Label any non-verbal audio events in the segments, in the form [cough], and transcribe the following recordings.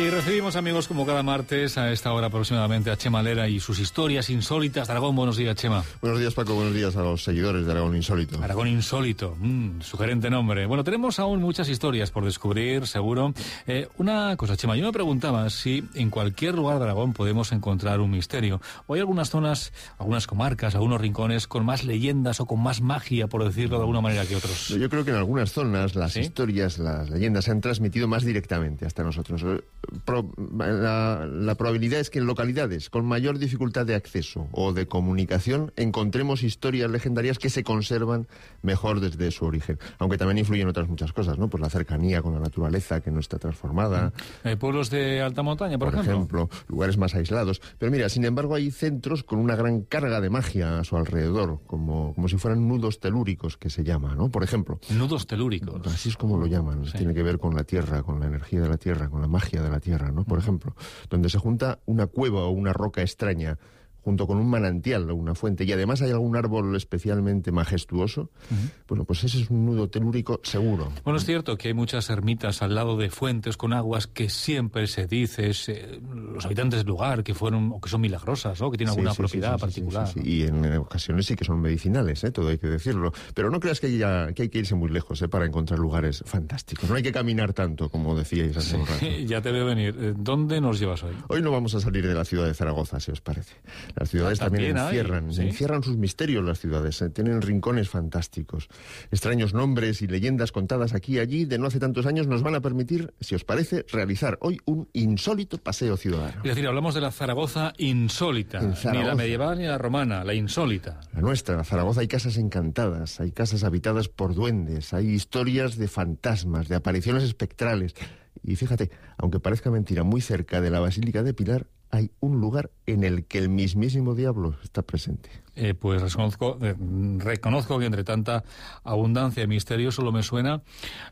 Y recibimos, amigos, como cada martes, a esta hora aproximadamente, a Chema Lera y sus historias insólitas. Aragón, buenos días, Chema. Buenos días, Paco. Buenos días a los seguidores de Aragón Insólito. Aragón Insólito, mm, sugerente nombre. Bueno, tenemos aún muchas historias por descubrir, seguro. Eh, una cosa, Chema, yo me preguntaba si en cualquier lugar de Aragón podemos encontrar un misterio. O hay algunas zonas, algunas comarcas, algunos rincones con más leyendas o con más magia, por decirlo de alguna manera, que otros. Yo creo que en algunas zonas las historias, las leyendas se han transmitido más directamente hasta nosotros la, probabilidad es que en localidades con mayor dificultad de acceso o de comunicación encontremos historias legendarias que se conservan mejor desde su origen. Aunque también influyen otras muchas cosas, ¿no? Pues la cercanía con la naturaleza que no está transformada. Eh, pueblos de alta montaña, por, por ejemplo. Lugares más aislados. Pero mira, sin embargo, hay centros con una gran carga de magia a su alrededor, como, como si fueran nudos telúricos, que se llama, ¿no? Por ejemplo. Nudos telúricos. Así es como lo llaman. Tiene que ver con la tierra, con la energía de la tierra, con la magia de la tierra, ¿no? Por ejemplo, donde se junta una cueva o una roca extraña junto con un manantial o una fuente, y además hay algún árbol especialmente majestuoso, bueno, pues ese es un nudo telúrico seguro. Bueno, es cierto que hay muchas ermitas al lado de fuentes con aguas que siempre se dice, los habitantes del lugar, que fueron o que son milagrosas, o que tienen alguna propiedad particular. Y en ocasiones sí que son medicinales, ¿eh? todo hay que decirlo. Pero no creas que, que hay que irse muy lejos ¿eh? para encontrar lugares fantásticos. No hay que caminar tanto, como decíais hace un rato. [laughs] ya te veo venir. Eh, ¿Dónde nos llevas hoy? Hoy no vamos a salir de la ciudad de Zaragoza, si os parece. Las ciudades ah, también, encierran, encierran sus misterios las ciudades, eh, tienen rincones fantásticos. Extraños nombres y leyendas contadas aquí y allí de no hace tantos años nos van a permitir, si os parece, realizar hoy un insólito paseo ciudadano. Es decir, hablamos de la Zaragoza insólita, ni la medieval ni la romana, la insólita. La nuestra, la Zaragoza, hay casas encantadas, hay casas habitadas por duendes, hay historias de fantasmas, de apariciones espectrales. Y fíjate, aunque parezca mentira, muy cerca de la Basílica de Pilar hay un lugar en el que el mismísimo diablo está presente. Eh, pues reconozco, eh, reconozco que entre tanta abundancia y misterio solo me suena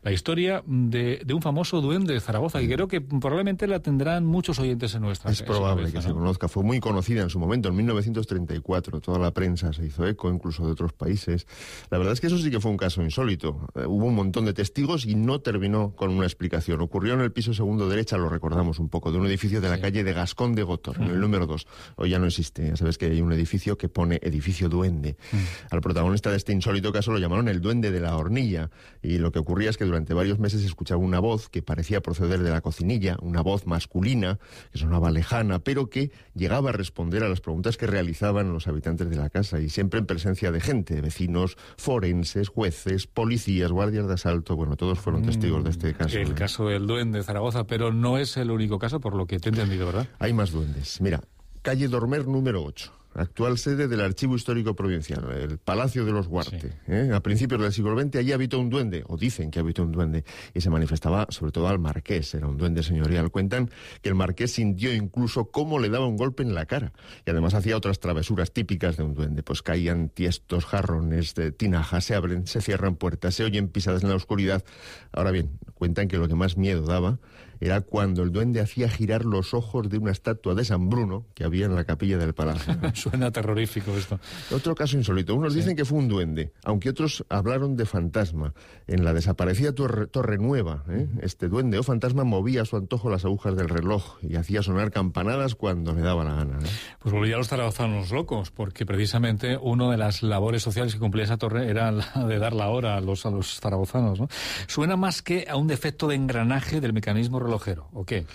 la historia de, un famoso duende de Zaragoza, que creo que probablemente la tendrán muchos oyentes en nuestra Es probable que se conozca. Fue muy conocida en su momento, en 1934. Toda la prensa se hizo eco, incluso de otros países. La verdad es que eso sí que fue un caso insólito. Eh, hubo un montón de testigos y no terminó con una explicación. Ocurrió en el piso segundo derecha, lo recordamos un poco, de un edificio de la calle de Gascón de Gotor, en el número 2. Hoy ya no existe. Ya sabes que hay un edificio que pone edificio duende. Mm. Al protagonista de este insólito caso lo llamaron el duende de la hornilla y lo que ocurría es que durante varios meses se escuchaba una voz que parecía proceder de la cocinilla, una voz masculina que sonaba lejana, pero que llegaba a responder a las preguntas que realizaban los habitantes de la casa y siempre en presencia de gente, vecinos, forenses, jueces, policías, guardias de asalto, bueno, todos fueron testigos de este mm, caso. El ¿eh? caso del duende de Zaragoza, pero no es el único caso por lo que te he entendido, ¿verdad? Hay más duendes. Mira, calle Dormer número 8 actual sede del Archivo Histórico Provincial, el Palacio de los Huarte. ¿eh? A principios del siglo XX allí habitó un duende, o dicen que habitó un duende, y se manifestaba sobre todo al marqués, era un duende señorial. Cuentan que el marqués sintió incluso cómo le daba un golpe en la cara, y además hacía otras travesuras típicas de un duende, pues caían tiestos, jarrones, de tinajas, se abren, se cierran puertas, se oyen pisadas en la oscuridad. Ahora bien, cuentan que lo que más miedo daba era cuando el duende hacía girar los ojos de una estatua de San Bruno que había en la capilla del palacio. [laughs] Suena terrorífico esto. Otro caso insólito. Unos dicen que fue un duende, aunque otros hablaron de fantasma. En la desaparecida Torre, Nueva, ¿eh? este duende o fantasma movía a su antojo las agujas del reloj y hacía sonar campanadas cuando le daba la gana. ¿eh? Pues volvía a los zaragozanos locos, porque precisamente una de las labores sociales que cumplía esa torre era la de dar la hora a los, a los zaragozanos. ¿no? Suena más que a un defecto de engranaje del mecanismo relojero, ¿o qué?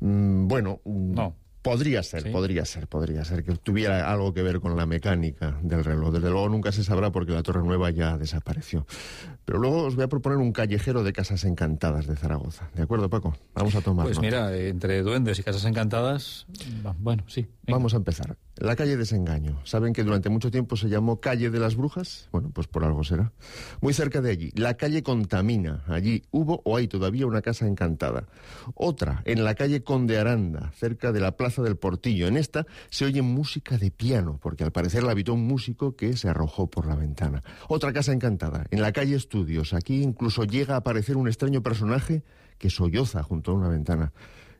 Mm, bueno, no. Podría ser, podría ser, podría ser que tuviera algo que ver con la mecánica del reloj. Desde luego nunca se sabrá porque la Torre Nueva ya desapareció. Pero luego os voy a proponer un callejero de casas encantadas de Zaragoza. ¿De acuerdo, Paco? Vamos a tomar. Pues mira, entre duendes y casas encantadas, bueno, sí. Vamos a empezar. La calle Desengaño. ¿Saben que durante mucho tiempo se llamó Calle de las Brujas? Bueno, pues por algo será. Muy cerca de allí, la calle Contamina. Allí hubo o hay todavía una casa encantada. Otra, en la calle Conde Aranda, cerca de la Plaza del Portillo. En esta se oye música de piano, porque al parecer la habitó un músico que se arrojó por la ventana. Otra casa encantada, en la calle Estudios. Aquí incluso llega a aparecer un extraño personaje que solloza junto a una ventana.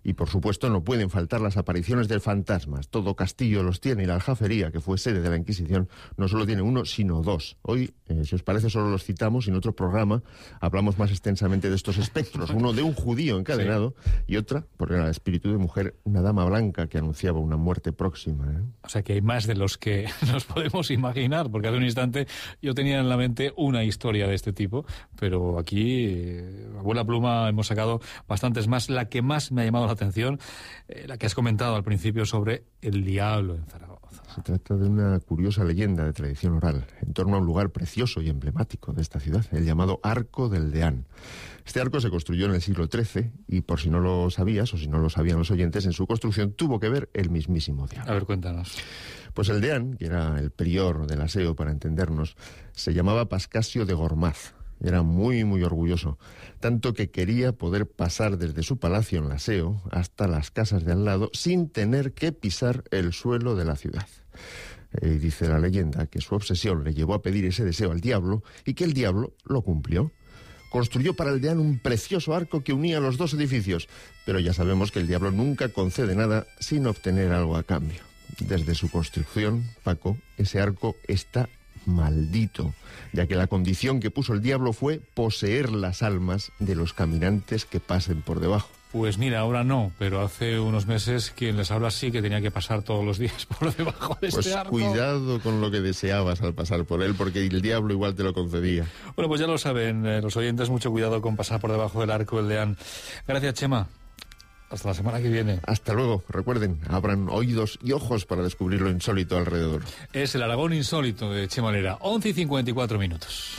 Y por supuesto no pueden faltar las apariciones de fantasmas. Todo castillo los tiene y la aljafería, que fue sede de la Inquisición, no solo tiene uno, sino dos. Hoy, eh, si os parece, solo los citamos y en otro programa hablamos más extensamente de estos espectros. Uno de un judío encadenado y otra, por el espíritu de mujer, una dama blanca que anunciaba una muerte próxima. ¿eh? O sea que hay más de los que [laughs] nos podemos imaginar, porque hace un instante yo tenía en la mente una historia de este tipo, pero aquí, eh, a buena pluma, hemos sacado bastantes más. La que más me ha llamado la atención, eh, la que has comentado al principio sobre el diablo en Zaragoza. Se trata de una curiosa leyenda de tradición oral en torno a un lugar precioso y emblemático de esta ciudad, el llamado Arco del Deán. Este arco se construyó en el siglo XIII y, por si no lo sabías o si no lo sabían los oyentes, en su construcción tuvo que ver el mismísimo diablo. A ver, cuéntanos. Pues el deán, que era el prior del aseo para entendernos, se llamaba Pascasio de Gormaz. Era muy, muy orgulloso, tanto que quería poder pasar desde su palacio en la aseo hasta las casas de al lado sin tener que pisar el suelo de la ciudad. Y dice la leyenda que su obsesión le llevó a pedir ese deseo al diablo y que el diablo lo cumplió construyó para el deán un precioso arco que unía los dos edificios, pero ya sabemos que el diablo nunca concede nada sin obtener algo a cambio. Desde su construcción, Paco, ese arco está maldito, ya que la condición que puso el diablo fue poseer las almas de los caminantes que pasen por debajo. Pues mira, ahora no, pero hace unos meses quien les habla sí que tenía que pasar todos los días [laughs] por debajo de pues este cuidado con lo que deseabas al pasar por él, porque el diablo igual te lo concedía. Bueno, pues ya lo saben eh, los oyentes, mucho cuidado con pasar por debajo del arco del Leán. Gracias, Chema. Hasta la semana que viene. Hasta luego. Recuerden, abran oídos y ojos para descubrir lo insólito alrededor. Es el Aragón insólito de Chema Lera. 11 y 54 minutos.